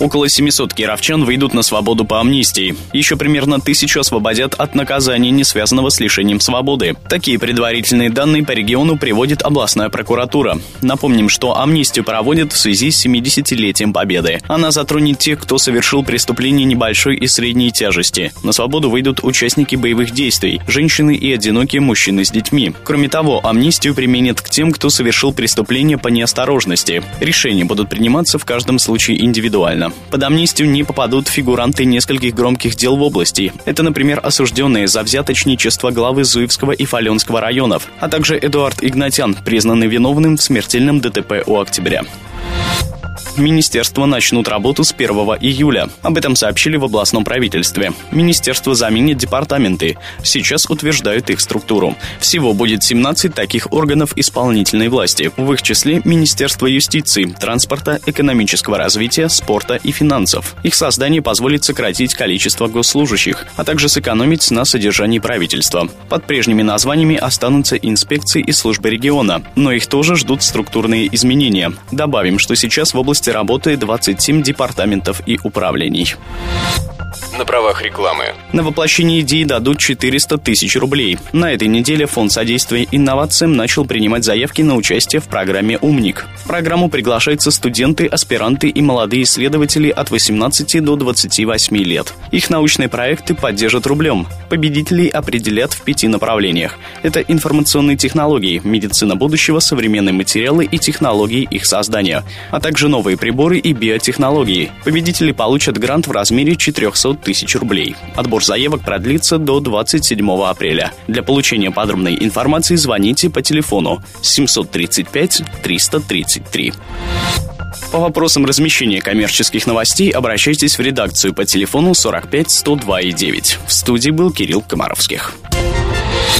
Около 700 кировчан выйдут на свободу по амнистии. Еще примерно тысячу освободят от наказания, не связанного с лишением свободы. Такие предварительные данные по региону приводит областная прокуратура. Напомним, что амнистию проводят в связи с 70-летием Победы. Она затронет тех, кто совершил преступление небольшой и средней тяжести. На свободу выйдут участники боевых действий, женщины и одинокие мужчины с детьми. Кроме того, амнистию применят к тем, кто совершил преступление по неосторожности. Решения будут приниматься в каждом случае индивидуально. Под амнистию не попадут фигуранты нескольких громких дел в области. Это, например, осужденные за взяточничество главы Зуевского и Фаленского районов, а также Эдуард Игнатян, признанный виновным в смертельном ДТП у октября. Министерства начнут работу с 1 июля. Об этом сообщили в областном правительстве. Министерство заменит департаменты. Сейчас утверждают их структуру. Всего будет 17 таких органов исполнительной власти. В их числе Министерство юстиции, транспорта, экономического развития, спорта и финансов. Их создание позволит сократить количество госслужащих, а также сэкономить на содержании правительства. Под прежними названиями останутся инспекции и службы региона, но их тоже ждут структурные изменения. Добавим, что сейчас в области области работает 27 департаментов и управлений на правах рекламы. На воплощение идеи дадут 400 тысяч рублей. На этой неделе Фонд содействия инновациям начал принимать заявки на участие в программе «Умник». В программу приглашаются студенты, аспиранты и молодые исследователи от 18 до 28 лет. Их научные проекты поддержат рублем. Победителей определят в пяти направлениях. Это информационные технологии, медицина будущего, современные материалы и технологии их создания, а также новые приборы и биотехнологии. Победители получат грант в размере 400 тысяч рублей. Отбор заявок продлится до 27 апреля. Для получения подробной информации звоните по телефону 735 333. По вопросам размещения коммерческих новостей обращайтесь в редакцию по телефону 45 102 и 9. В студии был Кирилл Комаровских.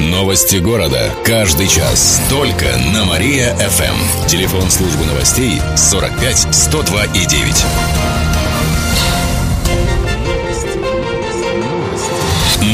Новости города. Каждый час. Только на Мария-ФМ. Телефон службы новостей 45 102 и 9.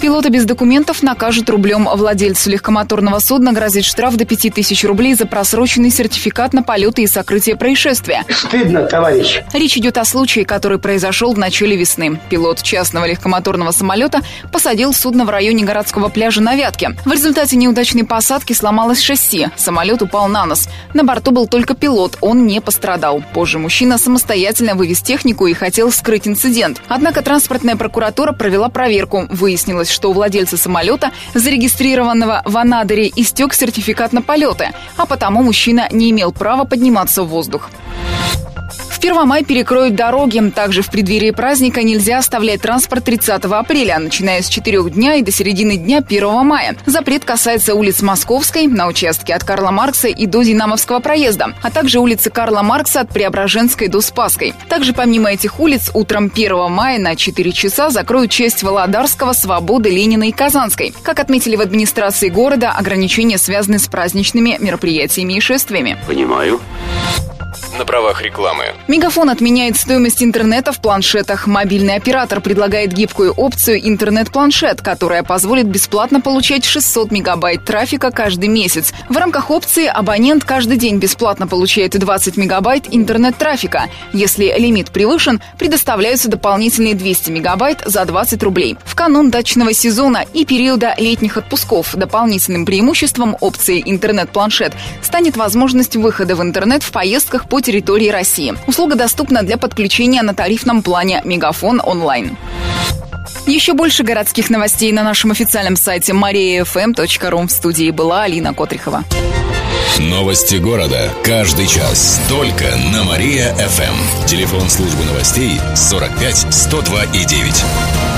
Пилота без документов накажут рублем. Владельцу легкомоторного судна грозит штраф до 5000 рублей за просроченный сертификат на полеты и сокрытие происшествия. Стыдно, товарищ. Речь идет о случае, который произошел в начале весны. Пилот частного легкомоторного самолета посадил судно в районе городского пляжа на Вятке. В результате неудачной посадки сломалось шасси. Самолет упал на нос. На борту был только пилот, он не пострадал. Позже мужчина самостоятельно вывез технику и хотел скрыть инцидент. Однако транспортная прокуратура провела проверку. Выяснилось, выяснилось, что у владельца самолета, зарегистрированного в Анадыре, истек сертификат на полеты, а потому мужчина не имел права подниматься в воздух. В Первомай перекроют дороги. Также в преддверии праздника нельзя оставлять транспорт 30 апреля, начиная с 4 дня и до середины дня 1 мая. Запрет касается улиц Московской, на участке от Карла Маркса и до Динамовского проезда, а также улицы Карла Маркса от Преображенской до Спасской. Также помимо этих улиц утром 1 мая на 4 часа закроют часть Володарского, Свободы, Ленина и Казанской. Как отметили в администрации города, ограничения связаны с праздничными мероприятиями и шествиями. Понимаю на правах рекламы. Мегафон отменяет стоимость интернета в планшетах. Мобильный оператор предлагает гибкую опцию интернет-планшет, которая позволит бесплатно получать 600 мегабайт трафика каждый месяц. В рамках опции абонент каждый день бесплатно получает 20 мегабайт интернет-трафика. Если лимит превышен, предоставляются дополнительные 200 мегабайт за 20 рублей. В канун дачного сезона и периода летних отпусков дополнительным преимуществом опции интернет-планшет станет возможность выхода в интернет в поездках по территории России. Услуга доступна для подключения на тарифном плане «Мегафон онлайн». Еще больше городских новостей на нашем официальном сайте mariafm.ru. В студии была Алина Котрихова. Новости города. Каждый час. Только на Мария-ФМ. Телефон службы новостей 45 102 и 9.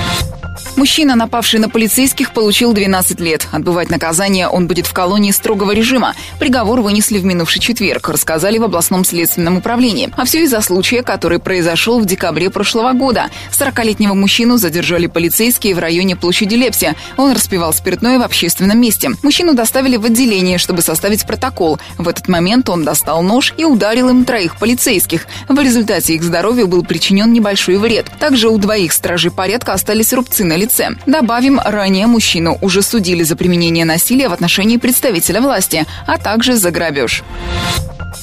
Мужчина, напавший на полицейских, получил 12 лет. Отбывать наказание он будет в колонии строгого режима. Приговор вынесли в минувший четверг, рассказали в областном следственном управлении. А все из-за случая, который произошел в декабре прошлого года. 40-летнего мужчину задержали полицейские в районе площади Лепси. Он распивал спиртное в общественном месте. Мужчину доставили в отделение, чтобы составить протокол. В этот момент он достал нож и ударил им троих полицейских. В результате их здоровью был причинен небольшой вред. Также у двоих стражей порядка остались рубцы на лице. Добавим, ранее мужчину уже судили за применение насилия в отношении представителя власти, а также за грабеж.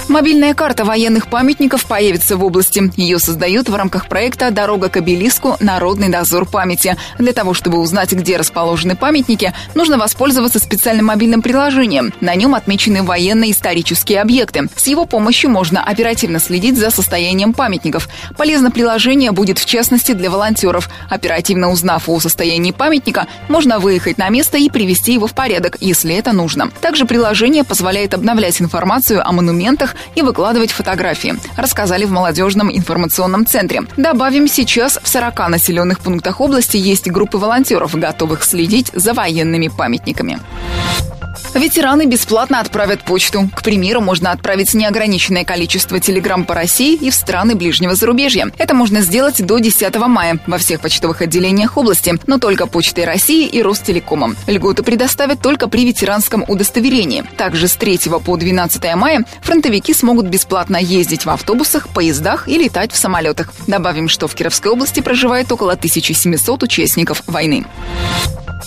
Мобильная карта военных памятников появится в области. Ее создают в рамках проекта «Дорога к обелиску. Народный дозор памяти». Для того, чтобы узнать, где расположены памятники, нужно воспользоваться специальным мобильным приложением. На нем отмечены военные исторические объекты. С его помощью можно оперативно следить за состоянием памятников. Полезно приложение будет в частности для волонтеров. Оперативно узнав о памятника, можно выехать на место и привести его в порядок, если это нужно. Также приложение позволяет обновлять информацию о монументах, и выкладывать фотографии, рассказали в молодежном информационном центре. Добавим, сейчас в 40 населенных пунктах области есть группы волонтеров, готовых следить за военными памятниками. Ветераны бесплатно отправят почту. К примеру, можно отправить неограниченное количество телеграмм по России и в страны ближнего зарубежья. Это можно сделать до 10 мая во всех почтовых отделениях области, но только Почтой России и Ростелекомом. Льготы предоставят только при ветеранском удостоверении. Также с 3 по 12 мая фронтовики смогут бесплатно ездить в автобусах, поездах и летать в самолетах. Добавим, что в Кировской области проживает около 1700 участников войны.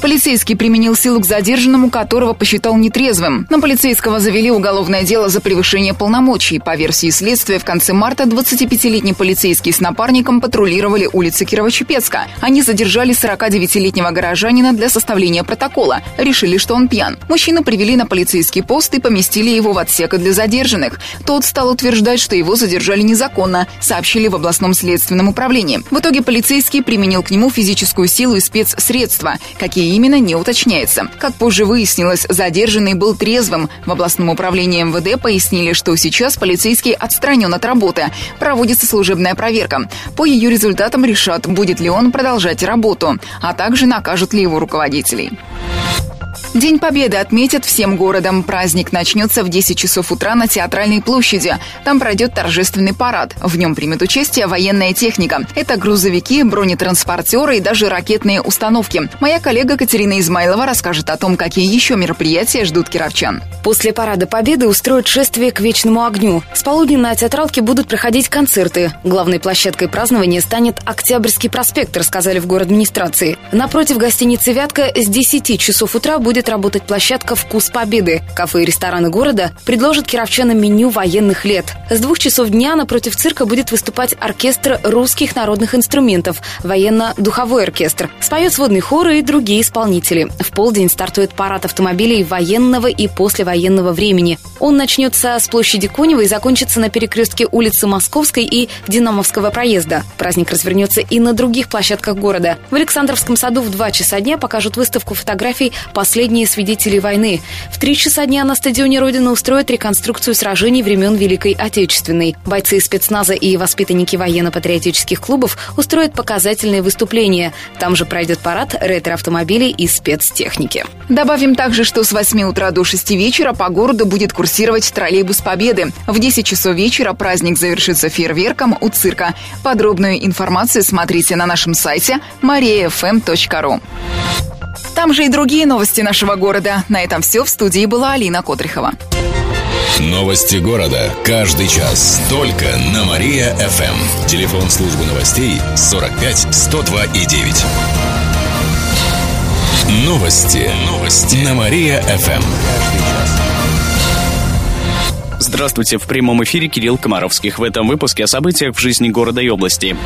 Полицейский применил силу к задержанному, которого посчитал нетрезвым. На полицейского завели уголовное дело за превышение полномочий. По версии следствия, в конце марта 25-летний полицейский с напарником патрулировали улицы Кирово-Чепецка. Они задержали 49-летнего горожанина для составления протокола. Решили, что он пьян. Мужчину привели на полицейский пост и поместили его в отсек для задержанных. Тот стал утверждать, что его задержали незаконно, сообщили в областном следственном управлении. В итоге полицейский применил к нему физическую силу и спецсредства. Какие именно, не уточняется. Как позже выяснилось, задержанный был трезвым. В областном управлении МВД пояснили, что сейчас полицейский отстранен от работы. Проводится служебная проверка. По ее результатам решат, будет ли он продолжать работу, а также накажут ли его руководителей. День Победы отметят всем городом. Праздник начнется в 10 часов утра на Театральной площади. Там пройдет торжественный парад. В нем примет участие военная техника. Это грузовики, бронетранспортеры и даже ракетные установки. Моя коллега Катерина Измайлова расскажет о том, какие еще мероприятия ждут кировчан. После парада Победы устроят шествие к вечному огню. С полудня на театралке будут проходить концерты. Главной площадкой празднования станет Октябрьский проспект, рассказали в администрации. Напротив гостиницы «Вятка» с 10 часов утра будет будет работать площадка «Вкус Победы». Кафе и рестораны города предложат кировчанам меню военных лет. С двух часов дня напротив цирка будет выступать оркестр русских народных инструментов, военно-духовой оркестр. Споет сводный хор и другие исполнители. В полдень стартует парад автомобилей военного и послевоенного времени. Он начнется с площади Конева и закончится на перекрестке улицы Московской и Динамовского проезда. Праздник развернется и на других площадках города. В Александровском саду в 2 часа дня покажут выставку фотографий последних последние свидетели войны. В три часа дня на стадионе Родины устроят реконструкцию сражений времен Великой Отечественной. Бойцы спецназа и воспитанники военно-патриотических клубов устроят показательные выступления. Там же пройдет парад ретро-автомобилей и спецтехники. Добавим также, что с 8 утра до 6 вечера по городу будет курсировать троллейбус Победы. В 10 часов вечера праздник завершится фейерверком у цирка. Подробную информацию смотрите на нашем сайте mariafm.ru. Там же и другие новости нашего города. На этом все. В студии была Алина Котрихова. Новости города. Каждый час. Только на Мария-ФМ. Телефон службы новостей 45 102 и 9. Новости. Новости. На Мария-ФМ. Каждый час. Здравствуйте, в прямом эфире Кирилл Комаровских. В этом выпуске о событиях в жизни города и области.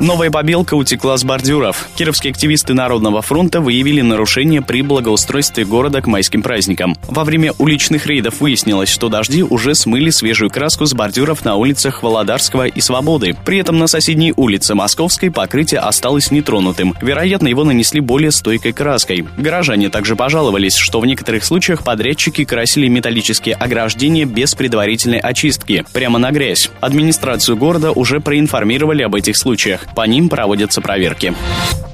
Новая побелка утекла с бордюров. Кировские активисты Народного фронта выявили нарушение при благоустройстве города к майским праздникам. Во время уличных рейдов выяснилось, что дожди уже смыли свежую краску с бордюров на улицах Володарского и Свободы. При этом на соседней улице Московской покрытие осталось нетронутым. Вероятно, его нанесли более стойкой краской. Горожане также пожаловались, что в некоторых случаях подрядчики красили металлические ограждения без предварительной очистки, прямо на грязь. Администрацию города уже проинформировали об этих случаях. По ним проводятся проверки.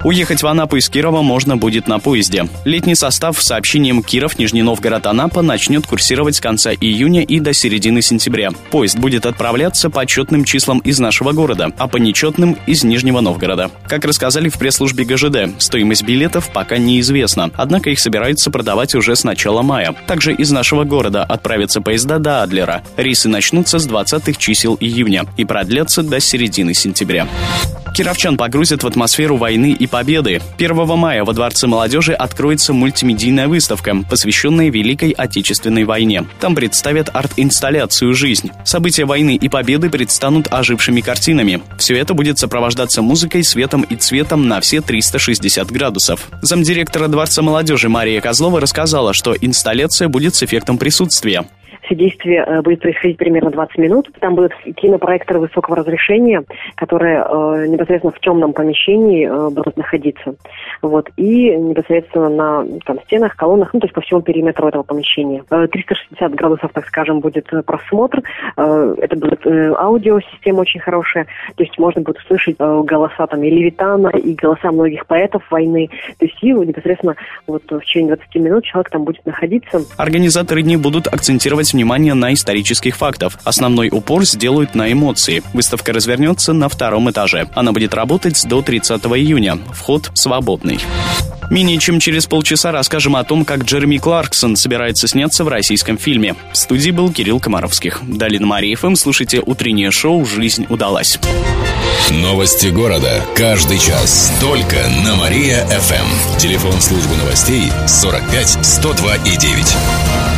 Уехать в Анапу из Кирова можно будет на поезде. Летний состав с сообщением Киров, Нижний Новгород, Анапа начнет курсировать с конца июня и до середины сентября. Поезд будет отправляться по четным числам из нашего города, а по нечетным – из Нижнего Новгорода. Как рассказали в пресс-службе ГЖД, стоимость билетов пока неизвестна, однако их собираются продавать уже с начала мая. Также из нашего города отправятся поезда до Адлера. Рейсы начнутся с 20-х чисел июня и продлятся до середины сентября. Кировчан погрузят в атмосферу войны и победы. 1 мая во Дворце молодежи откроется мультимедийная выставка, посвященная Великой Отечественной войне. Там представят арт-инсталляцию «Жизнь». События войны и победы предстанут ожившими картинами. Все это будет сопровождаться музыкой, светом и цветом на все 360 градусов. Замдиректора Дворца молодежи Мария Козлова рассказала, что инсталляция будет с эффектом присутствия. Все действие э, будет происходить примерно 20 минут. Там будут кинопроекторы высокого разрешения, которые э, непосредственно в темном помещении э, будут находиться. Вот. И непосредственно на там, стенах, колоннах, ну, то есть по всему периметру этого помещения. 360 градусов, так скажем, будет просмотр. Это будет аудиосистема очень хорошая. То есть можно будет услышать голоса там и Левитана, и голоса многих поэтов войны. То есть и непосредственно вот в течение 20 минут человек там будет находиться. Организаторы не будут акцентировать внимание на исторических фактов. Основной упор сделают на эмоции. Выставка развернется на втором этаже. Она будет работать до 30 июня. Вход свободный. Менее чем через полчаса расскажем о том, как Джереми Кларксон собирается сняться в российском фильме. В студии был Кирилл Комаровских. Далее на Мария слушайте утреннее шоу «Жизнь удалась». Новости города. Каждый час. Только на Мария-ФМ. Телефон службы новостей 45 102 и 9.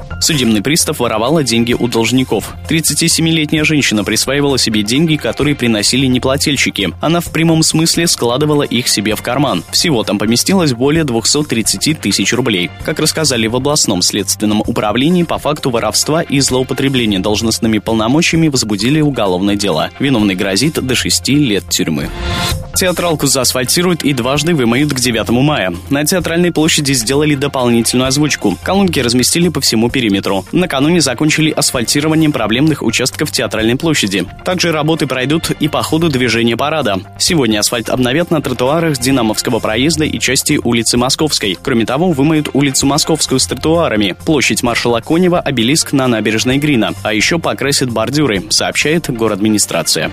Судебный пристав воровала деньги у должников. 37-летняя женщина присваивала себе деньги, которые приносили неплательщики. Она в прямом смысле складывала их себе в карман. Всего там поместилось более 230 тысяч рублей. Как рассказали в областном следственном управлении, по факту воровства и злоупотребления должностными полномочиями возбудили уголовное дело. Виновный грозит до 6 лет тюрьмы. Театралку заасфальтируют и дважды вымоют к 9 мая. На театральной площади сделали дополнительную озвучку. Колонки разместили по всему периметру. Накануне закончили асфальтированием проблемных участков театральной площади. Также работы пройдут и по ходу движения парада. Сегодня асфальт обновят на тротуарах с Динамовского проезда и части улицы Московской. Кроме того, вымоют улицу Московскую с тротуарами, площадь маршала Конева, обелиск на набережной Грина. А еще покрасят бордюры, сообщает город администрация.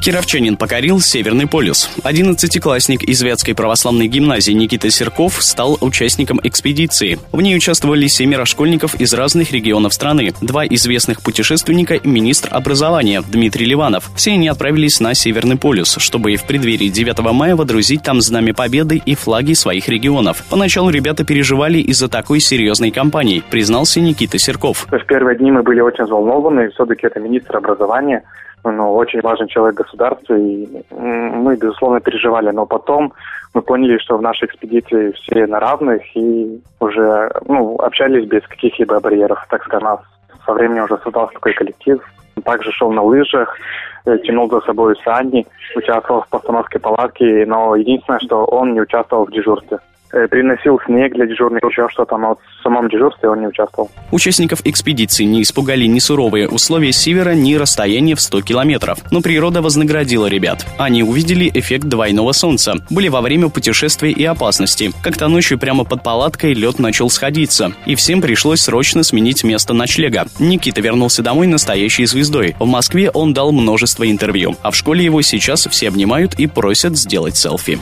Кировчанин покорил Северный полюс. Одиннадцатиклассник из Вятской православной гимназии Никита Серков стал участником экспедиции. В ней участвовали семеро школьников из разных регионов страны. Два известных путешественника и министр образования Дмитрий Ливанов. Все они отправились на Северный полюс, чтобы в преддверии 9 мая водрузить там знамя победы и флаги своих регионов. Поначалу ребята переживали из-за такой серьезной кампании, признался Никита Серков. В первые дни мы были очень взволнованы, все-таки это министр образования, ну, очень важный человек государства, и мы, безусловно, переживали. Но потом мы поняли, что в нашей экспедиции все на равных и уже ну, общались без каких-либо барьеров. Так скажем, нас со временем уже создался такой коллектив. Также шел на лыжах, э, тянул за собой сани, участвовал в постановке палатки, но единственное, что он не участвовал в дежурстве. Э, приносил снег для дежурных, еще что-то, вот в самом дежурстве он не участвовал. Участников экспедиции не испугали ни суровые условия севера, ни расстояние в 100 километров. Но природа вознаградила ребят. Они увидели эффект двойного солнца. Были во время путешествия и опасности. Как-то ночью прямо под палаткой лед начал сходиться. И всем пришлось срочно сменить место ночлега. Никита вернулся домой настоящей звездой. В Москве он дал множество интервью. А в школе его сейчас все обнимают и просят сделать селфи.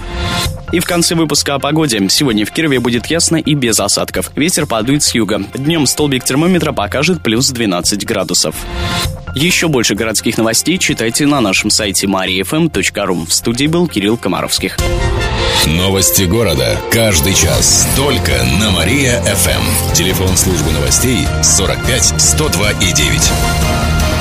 И в конце выпуска о погоде. Сегодня в Кирове будет ясно и без осадков. Ветер подует с юга. Днем столбик термометра покажет плюс 12 градусов. Еще больше городских новостей читайте на нашем сайте mariafm.ru. В студии был Кирилл Комаровских. Новости города. Каждый час. Только на Мария-ФМ. Телефон службы новостей 45 102 и 9.